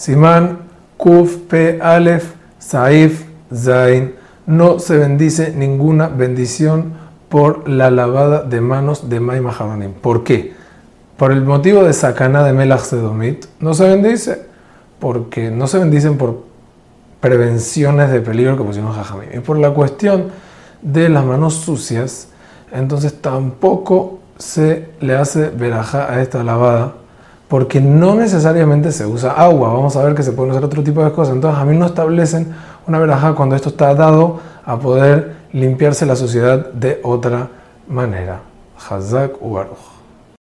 Simán, Kuf, P, Alef, Saif, Zain. No se bendice ninguna bendición por la lavada de manos de May Maharonim. ¿Por qué? Por el motivo de Sakana de Melach Sedomit, no se bendice. Porque no se bendicen por prevenciones de peligro que pusieron Jajamim. Y por la cuestión de las manos sucias, entonces tampoco se le hace veraja a esta lavada, porque no necesariamente se usa agua. Vamos a ver que se pueden usar otro tipo de cosas. Entonces a mí no establecen una veraja cuando esto está dado a poder limpiarse la suciedad de otra manera. Hazak Ubaruch.